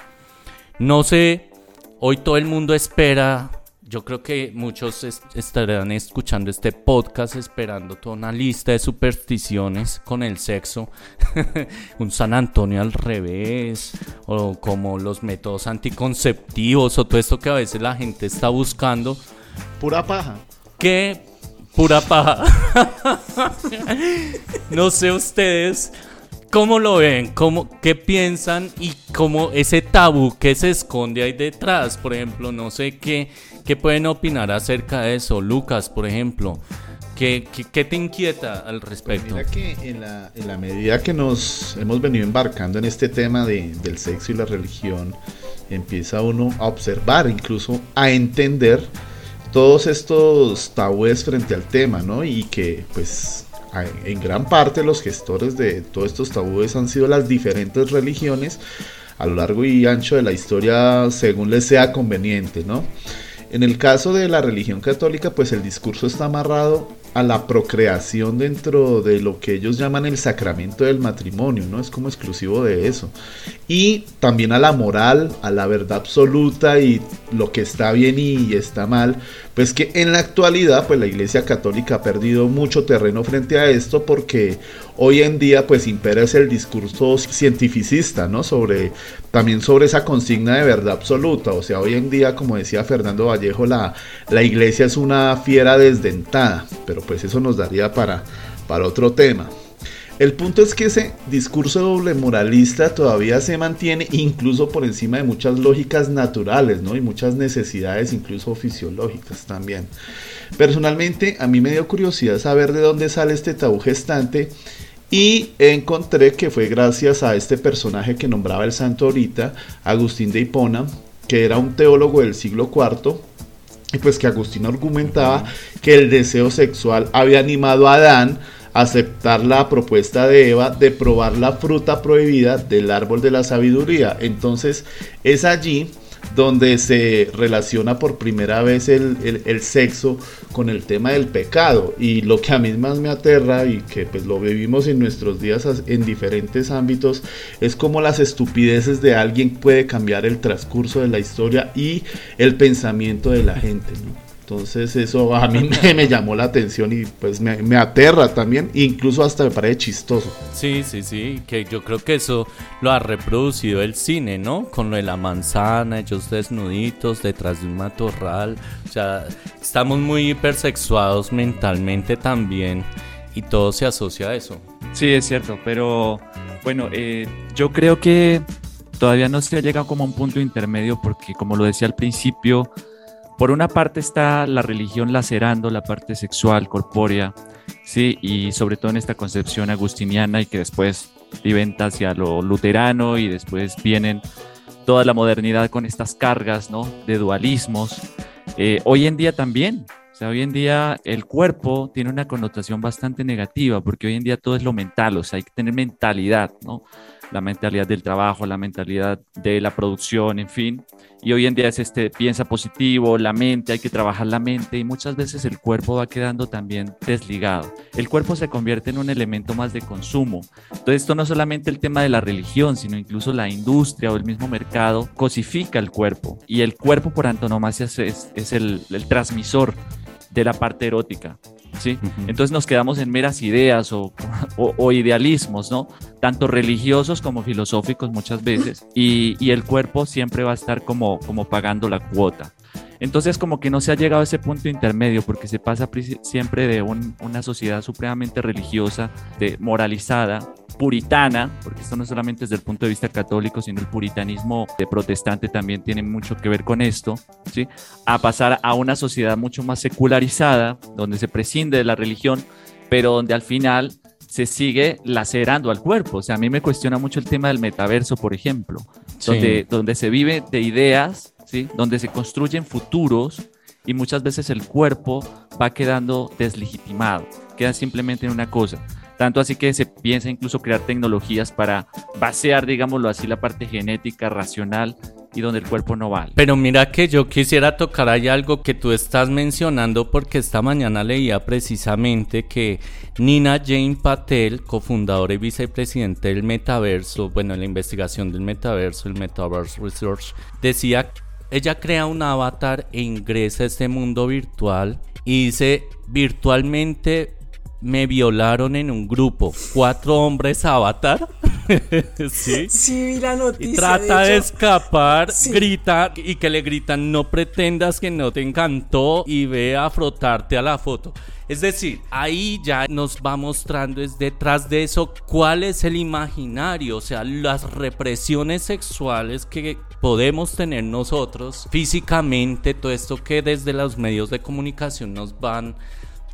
No sé, hoy todo el mundo espera yo creo que muchos estarán escuchando este podcast esperando toda una lista de supersticiones con el sexo, [laughs] un San Antonio al revés, o como los métodos anticonceptivos, o todo esto que a veces la gente está buscando. Pura paja. ¿Qué? Pura paja. [laughs] no sé ustedes, ¿Cómo lo ven? ¿Cómo, ¿Qué piensan? Y cómo ese tabú que se esconde ahí detrás, por ejemplo, no sé qué, qué pueden opinar acerca de eso. Lucas, por ejemplo, ¿qué, qué, te inquieta al respecto? Pues mira que en la, en la, medida que nos hemos venido embarcando en este tema de, del sexo y la religión, empieza uno a observar, incluso a entender todos estos tabúes frente al tema, ¿no? Y que pues en gran parte los gestores de todos estos tabúes han sido las diferentes religiones a lo largo y ancho de la historia según les sea conveniente, ¿no? En el caso de la religión católica, pues el discurso está amarrado a la procreación dentro de lo que ellos llaman el sacramento del matrimonio, ¿no? Es como exclusivo de eso. Y también a la moral, a la verdad absoluta y lo que está bien y está mal, pues que en la actualidad, pues la Iglesia Católica ha perdido mucho terreno frente a esto porque hoy en día pues impera es el discurso cientificista, ¿no? Sobre, también sobre esa consigna de verdad absoluta, o sea, hoy en día, como decía Fernando Vallejo, la, la iglesia es una fiera desdentada, pero pues eso nos daría para, para otro tema. El punto es que ese discurso doble moralista todavía se mantiene incluso por encima de muchas lógicas naturales, ¿no? Y muchas necesidades incluso fisiológicas también. Personalmente a mí me dio curiosidad saber de dónde sale este tabú gestante y encontré que fue gracias a este personaje que nombraba el santo ahorita, Agustín de Hipona, que era un teólogo del siglo IV, y pues que Agustín argumentaba que el deseo sexual había animado a Adán aceptar la propuesta de Eva de probar la fruta prohibida del árbol de la sabiduría. Entonces es allí donde se relaciona por primera vez el, sexo con el tema del pecado. Y lo que a mí más me aterra y que pues lo vivimos en nuestros días en diferentes ámbitos es cómo las estupideces de alguien puede cambiar el transcurso de la historia y el pensamiento de la gente. Entonces eso a mí [laughs] me, llamó la atención y pues me, aterra también, incluso hasta me parece chistoso. Sí, sí, sí, que yo creo que eso lo ha reproducido el cine, ¿no? Con lo de la manzana, ellos desnuditos detrás de un matorral, o sea, estamos muy hipersexuados mentalmente también y todo se asocia a eso. Sí, es cierto, pero bueno, eh, yo creo que todavía no se ha llegado como a un punto intermedio porque como lo decía al principio, por una parte está la religión lacerando la parte sexual, corpórea, sí, y sobre todo en esta concepción agustiniana y que después viventa hacia lo luterano y después vienen toda la modernidad con estas cargas, ¿no? De dualismos. Eh, hoy en día también, o sea, hoy en día el cuerpo tiene una connotación bastante negativa porque hoy en día todo es lo mental, o sea, hay que tener mentalidad, ¿no? La mentalidad del trabajo, la mentalidad de la producción, en fin y hoy en día es este piensa positivo, la mente, hay que trabajar la mente y muchas veces el cuerpo va quedando también desligado. El cuerpo se convierte en un elemento más de consumo. Entonces esto no es solamente el tema de la religión, sino incluso la industria o el mismo mercado cosifica el cuerpo y el cuerpo por antonomasia es, el transmisor de la parte erótica. ¿Sí? Entonces nos quedamos en meras ideas o, idealismos, ¿no? Tanto religiosos como filosóficos muchas veces, y, el cuerpo siempre va a estar como, como pagando la cuota. Entonces como que no se ha llegado a ese punto intermedio porque se pasa siempre de una sociedad supremamente religiosa, de moralizada, puritana, porque esto no solamente desde el punto de vista católico, sino el puritanismo de protestante también tiene mucho que ver con esto, ¿sí? a pasar a una sociedad mucho más secularizada, donde se prescinde de la religión, pero donde al final se sigue lacerando al cuerpo. O sea, a mí me cuestiona mucho el tema del metaverso, por ejemplo, donde, donde se vive de ideas donde se construyen futuros y muchas veces el cuerpo va quedando deslegitimado, queda simplemente en una cosa. Tanto así que se piensa incluso crear tecnologías para basear, digámoslo así, la parte genética, racional y donde el cuerpo no vale. Pero mira que yo quisiera tocar ahí algo que tú estás mencionando porque esta mañana leía precisamente que Nina Jane Patel, cofundadora y vicepresidente del metaverso, bueno, en la investigación del metaverso, el Metaverse Research, decía ella crea un avatar e ingresa a este mundo virtual y dice virtualmente me violaron en un grupo, cuatro hombres avatar. [laughs] sí. Sí, vi la noticia. Y trata de, escapar, grita y que le gritan no pretendas que no te encantó y ve a frotarte a la foto. Es decir, ahí ya nos va mostrando es detrás de eso cuál es el imaginario, o sea, las represiones sexuales que podemos tener nosotros físicamente, todo esto que desde los medios de comunicación nos van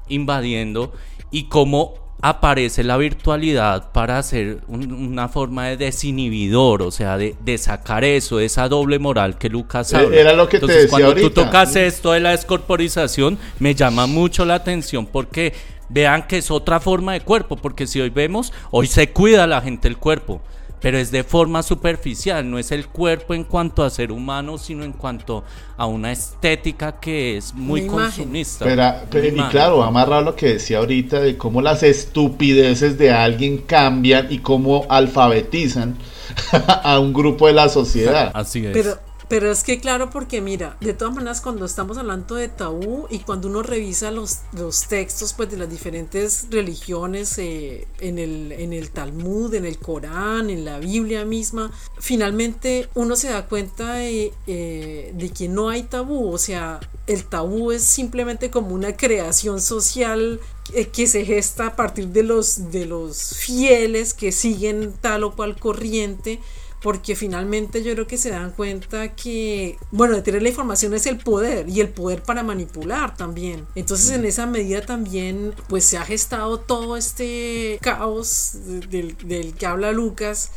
invadiendo y cómo aparece la virtualidad para hacer una forma de desinhibidor, o sea, de, sacar eso, esa doble moral que Lucas e-, habla. Era lo que te decía cuando tú tocas esto de la descorporización, me llama mucho la atención porque vean que es otra forma de cuerpo, porque si hoy vemos, hoy se cuida la gente el cuerpo pero es de forma superficial, no es el cuerpo en cuanto a ser humano, sino en cuanto a una estética que es muy consumista. Pero, y claro, amarrado lo que decía ahorita de cómo las estupideces de alguien cambian y cómo alfabetizan [laughs] a un grupo de la sociedad. Así es. Pero Pero es que claro, porque mira, de todas maneras cuando estamos hablando de tabú y cuando uno revisa los, los textos pues de las diferentes religiones eh, en, el, en el Talmud, en el Corán, en la Biblia misma, finalmente uno se da cuenta de, eh, de que no hay tabú, o sea, el tabú es simplemente como una creación social eh, que se gesta a partir de los, de los fieles que siguen tal o cual corriente porque finalmente yo creo que se dan cuenta que, bueno, de tener la información es el poder y el poder para manipular también. Entonces en esa medida también pues se ha gestado todo este caos del, del que habla Lucas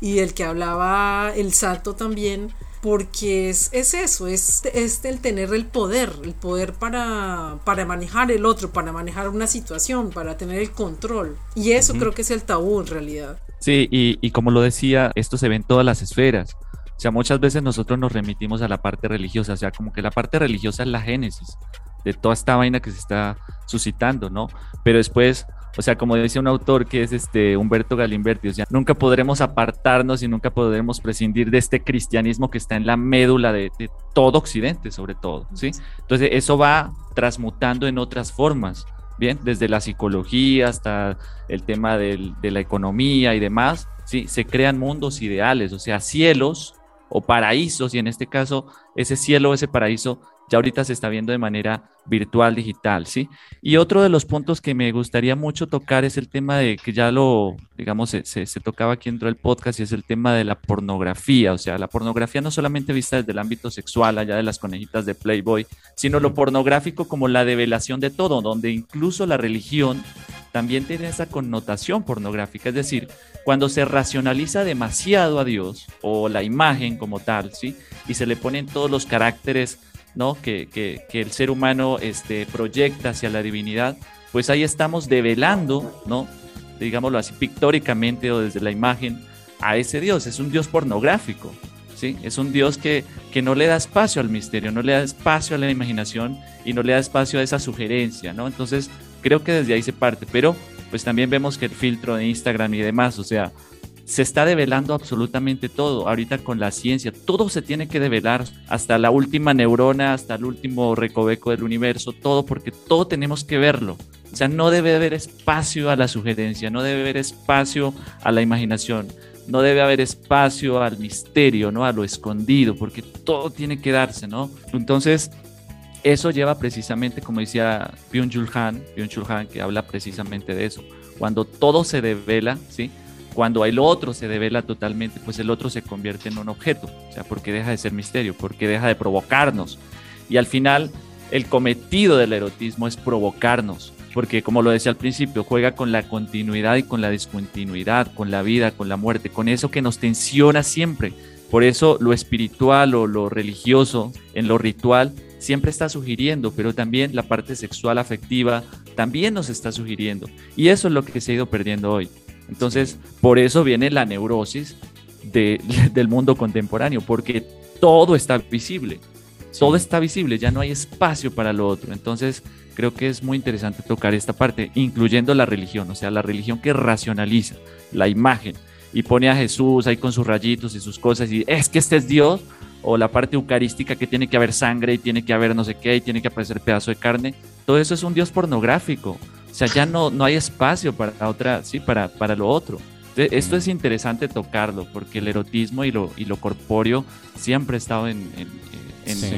y del que hablaba el Santo también porque es, es eso, es, es, el tener el poder, el poder para, para manejar el otro, para manejar una situación, para tener el control. Y eso creo que es el tabú en realidad. Sí, y, y como lo decía, esto se ve en todas las esferas. O sea, muchas veces nosotros nos remitimos a la parte religiosa, o sea, como que la parte religiosa es la génesis de toda esta vaina que se está suscitando, ¿no? Pero después, o sea, como decía un autor que es este Humberto Galimberti, o sea, nunca podremos apartarnos y nunca podremos prescindir de este cristianismo que está en la médula de, todo Occidente, sobre todo, ¿sí? Entonces, eso va transmutando en otras formas, ¿bien? Desde la psicología hasta el tema de la economía y demás, ¿sí? Se crean mundos ideales, o sea, cielos o paraísos, y en este caso, ese cielo, ese paraíso ya ahorita se está viendo de manera virtual, digital, ¿sí? Y otro de los puntos que me gustaría mucho tocar es el tema de que ya lo, digamos, se, se, tocaba aquí dentro del podcast y es el tema de la pornografía, o sea, la pornografía no solamente vista desde el ámbito sexual, allá de las conejitas de Playboy, sino lo pornográfico como la develación de todo, donde incluso la religión también tiene esa connotación pornográfica, es decir, cuando se racionaliza demasiado a Dios o la imagen como tal, ¿sí? Y se le ponen todos los caracteres ¿no? Que, el ser humano este, proyecta hacia la divinidad, pues ahí estamos develando, ¿no? digámoslo así, pictóricamente o desde la imagen, a ese Dios. Es un Dios pornográfico, ¿sí? Es un Dios que, que no le da espacio al misterio, no le da espacio a la imaginación y no le da espacio a esa sugerencia, ¿no? Entonces, creo que desde ahí se parte, pero pues también vemos que el filtro de Instagram y demás, o sea, se está develando absolutamente todo. Ahorita con la ciencia, todo se tiene que develar, hasta la última neurona, hasta el último recoveco del universo, todo, porque todo tenemos que verlo. O sea, no debe haber espacio a la sugerencia, no debe haber espacio a la imaginación, no debe haber espacio al misterio, ¿no? A lo escondido, porque todo tiene que darse, ¿no? Entonces, eso lleva precisamente, como decía Byung-Chul Han, Byung-Chul Han, que habla precisamente de eso. Cuando todo se devela, ¿sí? Cuando el otro se devela totalmente, pues el otro se convierte en un objeto, o sea, porque deja de ser misterio, porque deja de provocarnos. Y al final, el cometido del erotismo es provocarnos, porque como lo decía al principio, juega con la continuidad y con la discontinuidad, con la vida, con la muerte, con eso que nos tensiona siempre. Por eso lo espiritual o lo religioso, en lo ritual, siempre está sugiriendo, pero también la parte sexual afectiva también nos está sugiriendo. Y eso es lo que se ha ido perdiendo hoy. Entonces, por eso viene la neurosis [laughs] del mundo contemporáneo, porque todo está visible, todo está visible, ya no hay espacio para lo otro. Entonces, creo que es muy interesante tocar esta parte, incluyendo la religión, o sea, la religión que racionaliza la imagen y pone a Jesús ahí con sus rayitos y sus cosas y es que este es Dios, o la parte eucarística que tiene que haber sangre y tiene que haber no sé qué y tiene que aparecer pedazo de carne, todo eso es un Dios pornográfico. O sea, ya no, no hay espacio para otra, sí, para, para lo otro. esto es interesante tocarlo, porque el erotismo y lo, y lo corpóreo siempre ha estado en,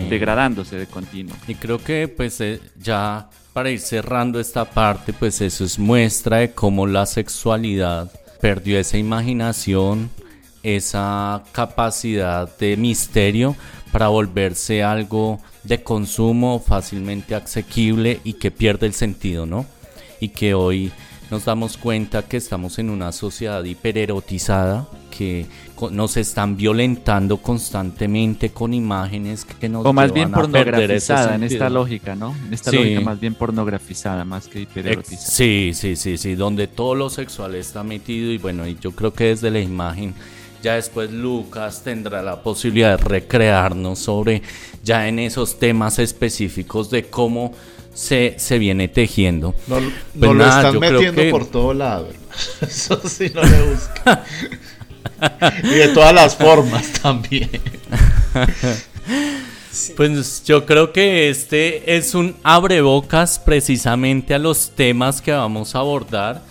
degradándose de continuo. Y creo que pues eh, ya para ir cerrando esta parte, pues eso es muestra de cómo la sexualidad perdió esa imaginación, esa capacidad de misterio para volverse algo de consumo fácilmente asequible y que pierde el sentido, ¿no? Y que hoy nos damos cuenta que estamos en una sociedad hipererotizada, que nos están violentando constantemente con imágenes que nos o más bien pornografizada en esta lógica, ¿no? En esta lógica más bien pornografizada más que hipererotizada. Sí, sí, sí, sí, donde todo lo sexual está metido y bueno, y yo creo que desde la imagen ya después Lucas tendrá la posibilidad de recrearnos sobre ya en esos temas específicos de cómo se, se viene tejiendo. No, pues lo están metiendo por todo lado. [laughs] Eso sí no le busca. y de todas las formas también. [laughs] Pues yo creo que este es un abrebocas precisamente a los temas que vamos a abordar.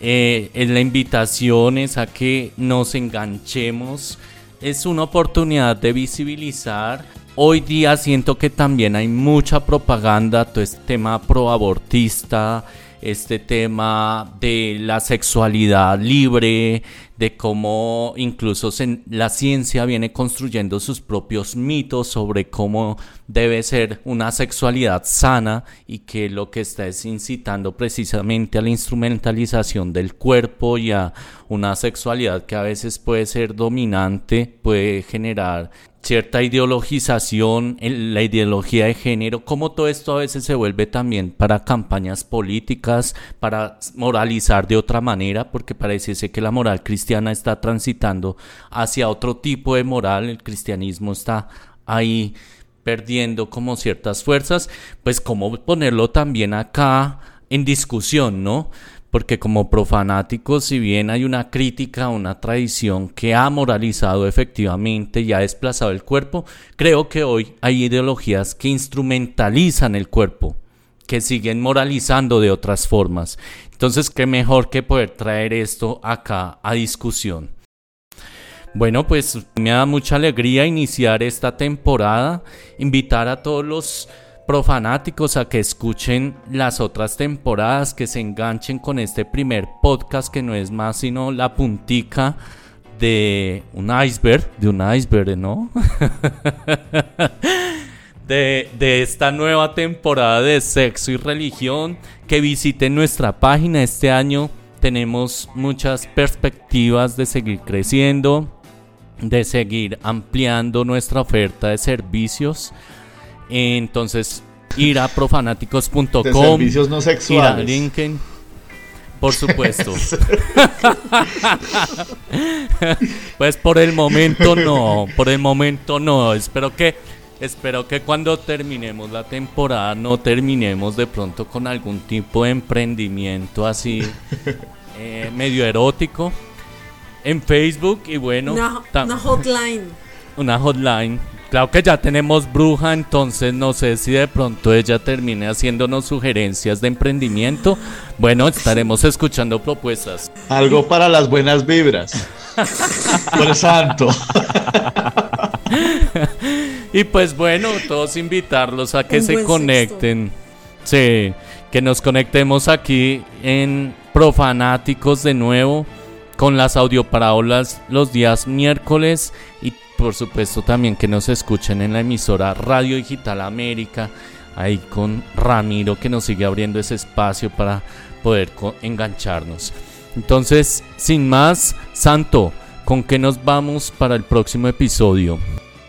Eh, la invitación es a que nos enganchemos. Es una oportunidad de visibilizar. Hoy día siento que también hay mucha propaganda, todo este tema proabortista, este tema de la sexualidad libre, de cómo incluso la ciencia viene construyendo sus propios mitos sobre cómo debe ser una sexualidad sana y que lo que está es incitando precisamente a la instrumentalización del cuerpo y a una sexualidad que a veces puede ser dominante, puede generar cierta ideologización, la ideología de género, como todo esto a veces se vuelve también para campañas políticas, para moralizar de otra manera, porque parece que la moral cristiana está transitando hacia otro tipo de moral, el cristianismo está ahí perdiendo como ciertas fuerzas, pues cómo ponerlo también acá en discusión, ¿no? porque como profanáticos, si bien hay una crítica, una tradición que ha moralizado efectivamente y ha desplazado el cuerpo, creo que hoy hay ideologías que instrumentalizan el cuerpo, que siguen moralizando de otras formas. Entonces, qué mejor que poder traer esto acá a discusión. Bueno, pues me da mucha alegría iniciar esta temporada, invitar a todos los profanáticos a que escuchen las otras temporadas, que se enganchen con este primer podcast que no es más sino la puntica de un iceberg, de un iceberg, ¿no? [laughs] de, de, esta nueva temporada de sexo y religión, que visiten nuestra página este año. Tenemos muchas perspectivas de seguir creciendo, de seguir ampliando nuestra oferta de servicios. Entonces, ir a [laughs] profanáticos.com. servicios no sexuales. Ir a LinkedIn. Por supuesto. [laughs] pues por el momento no, por el momento no. Espero que espero que cuando terminemos la temporada no terminemos de pronto con algún tipo de emprendimiento así [laughs] eh, medio erótico en Facebook y bueno, una hotline. [laughs] Una hotline Claro que ya tenemos bruja, entonces no sé si de pronto ella termine haciéndonos sugerencias de emprendimiento. Bueno, estaremos escuchando propuestas. Algo para las buenas vibras. Por santo. [laughs] y pues bueno, todos invitarlos a que se conecten. Sí, que nos conectemos aquí en Profanáticos de nuevo con las audioparábolas los días miércoles y por supuesto también que nos escuchen en la emisora Radio Digital América, ahí con Ramiro que nos sigue abriendo ese espacio para poder engancharnos. Entonces, sin más, Santo, ¿con qué nos vamos para el próximo episodio?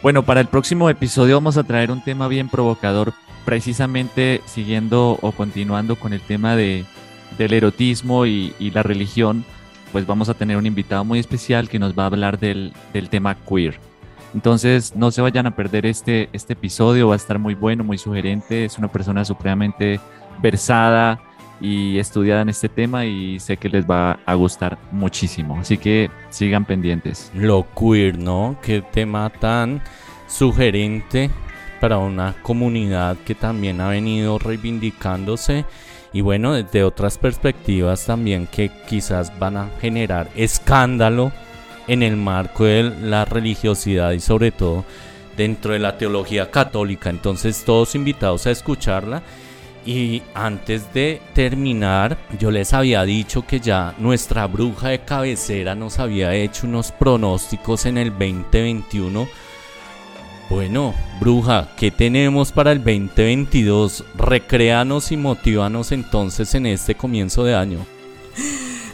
Bueno, para el próximo episodio vamos a traer un tema bien provocador, precisamente siguiendo o continuando con el tema de, del erotismo y, la religión, pues vamos a tener un invitado muy especial que nos va a hablar del, del tema queer. Entonces, no se vayan a perder este, este episodio, va a estar muy bueno, muy sugerente. Es una persona supremamente versada y estudiada en este tema y sé que les va a gustar muchísimo. Así que sigan pendientes. Lo queer, ¿no? Qué tema tan sugerente para una comunidad que también ha venido reivindicándose y bueno, desde otras perspectivas también que quizás van a generar escándalo en el marco de la religiosidad y sobre todo dentro de la teología católica. Entonces todos invitados a escucharla. Y antes de terminar, yo les había dicho que ya nuestra bruja de cabecera nos había hecho unos pronósticos en el 2021. Bueno, bruja, ¿qué tenemos para el 2022? Recréanos y motívanos entonces en este comienzo de año.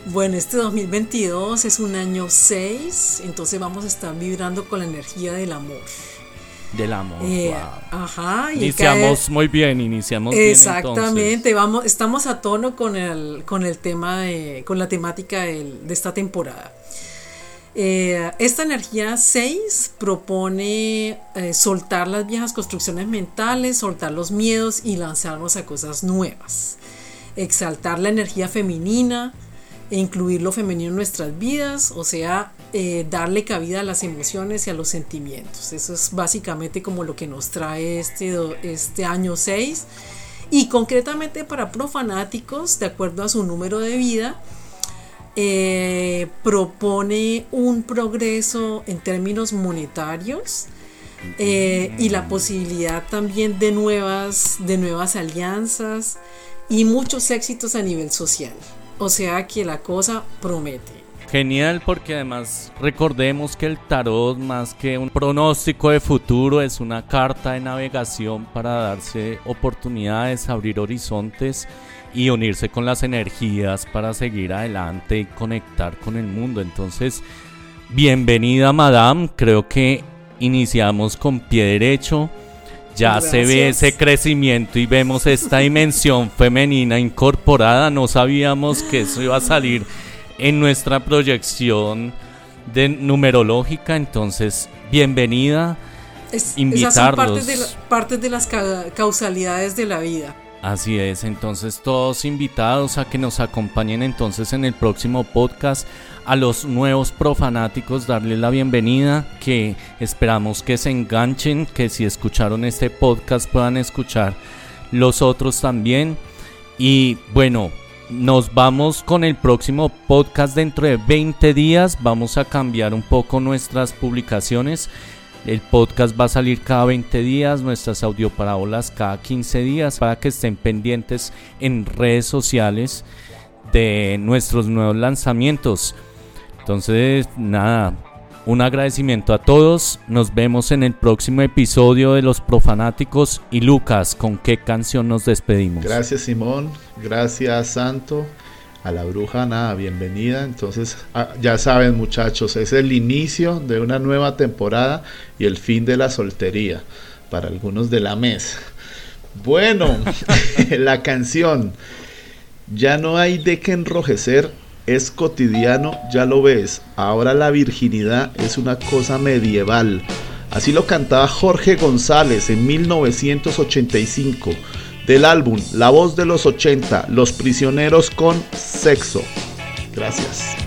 Bueno, este 2022 es un año 6, entonces vamos a estar vibrando con la energía del amor. Del amor. Eh, ajá. iniciamos muy bien, iniciamos Exactamente, vamos, estamos a tono con el, con el tema de, con la temática de, esta temporada. Eh, esta energía 6 propone eh, soltar las viejas construcciones mentales, soltar los miedos y lanzarnos a cosas nuevas. Exaltar la energía femenina, e incluir lo femenino en nuestras vidas, o sea, eh, darle cabida a las emociones y a los sentimientos. Eso es básicamente como lo que nos trae este, este año 6. Y concretamente para profanáticos, de acuerdo a su número de vida, eh, propone un progreso en términos monetarios eh, y la posibilidad también de nuevas, de nuevas alianzas y muchos éxitos a nivel social. O sea que la cosa promete. Genial porque además recordemos que el tarot más que un pronóstico de futuro es una carta de navegación para darse oportunidades, abrir horizontes y unirse con las energías para seguir adelante y conectar con el mundo. Entonces, bienvenida Madame, creo que iniciamos con pie derecho. Ya se ve ese crecimiento y vemos esta dimensión [laughs] femenina incorporada. No sabíamos que eso iba a salir en nuestra proyección de numerológica. Entonces, bienvenida. Es, invitarlos. Esas son partes de las causalidades de la vida. Así es, entonces todos invitados a que nos acompañen entonces en el próximo podcast a los nuevos profanáticos, darles la bienvenida, que esperamos que se enganchen, que si escucharon este podcast puedan escuchar los otros también. Y bueno, nos vamos con el próximo podcast dentro de 20 días, vamos a cambiar un poco nuestras publicaciones. El podcast va a salir cada 20 días, nuestras audioparábolas cada 15 días para que estén pendientes en redes sociales de nuestros nuevos lanzamientos. Entonces, nada, un agradecimiento a todos. Nos vemos en el próximo episodio de Los Profanáticos. Y Lucas, ¿con qué canción nos despedimos? Gracias Simón, gracias Santo a la bruja, nada, bienvenida. Entonces, ah, ya saben muchachos, es el inicio de una nueva temporada y el fin de la soltería para algunos de la mesa. Bueno, [laughs] [laughs] la canción, ya no hay de qué enrojecer, es cotidiano, ya lo ves. Ahora la virginidad es una cosa medieval. Así lo cantaba Jorge González en 1985 del álbum La voz de los 80, Los prisioneros con sexo. Gracias.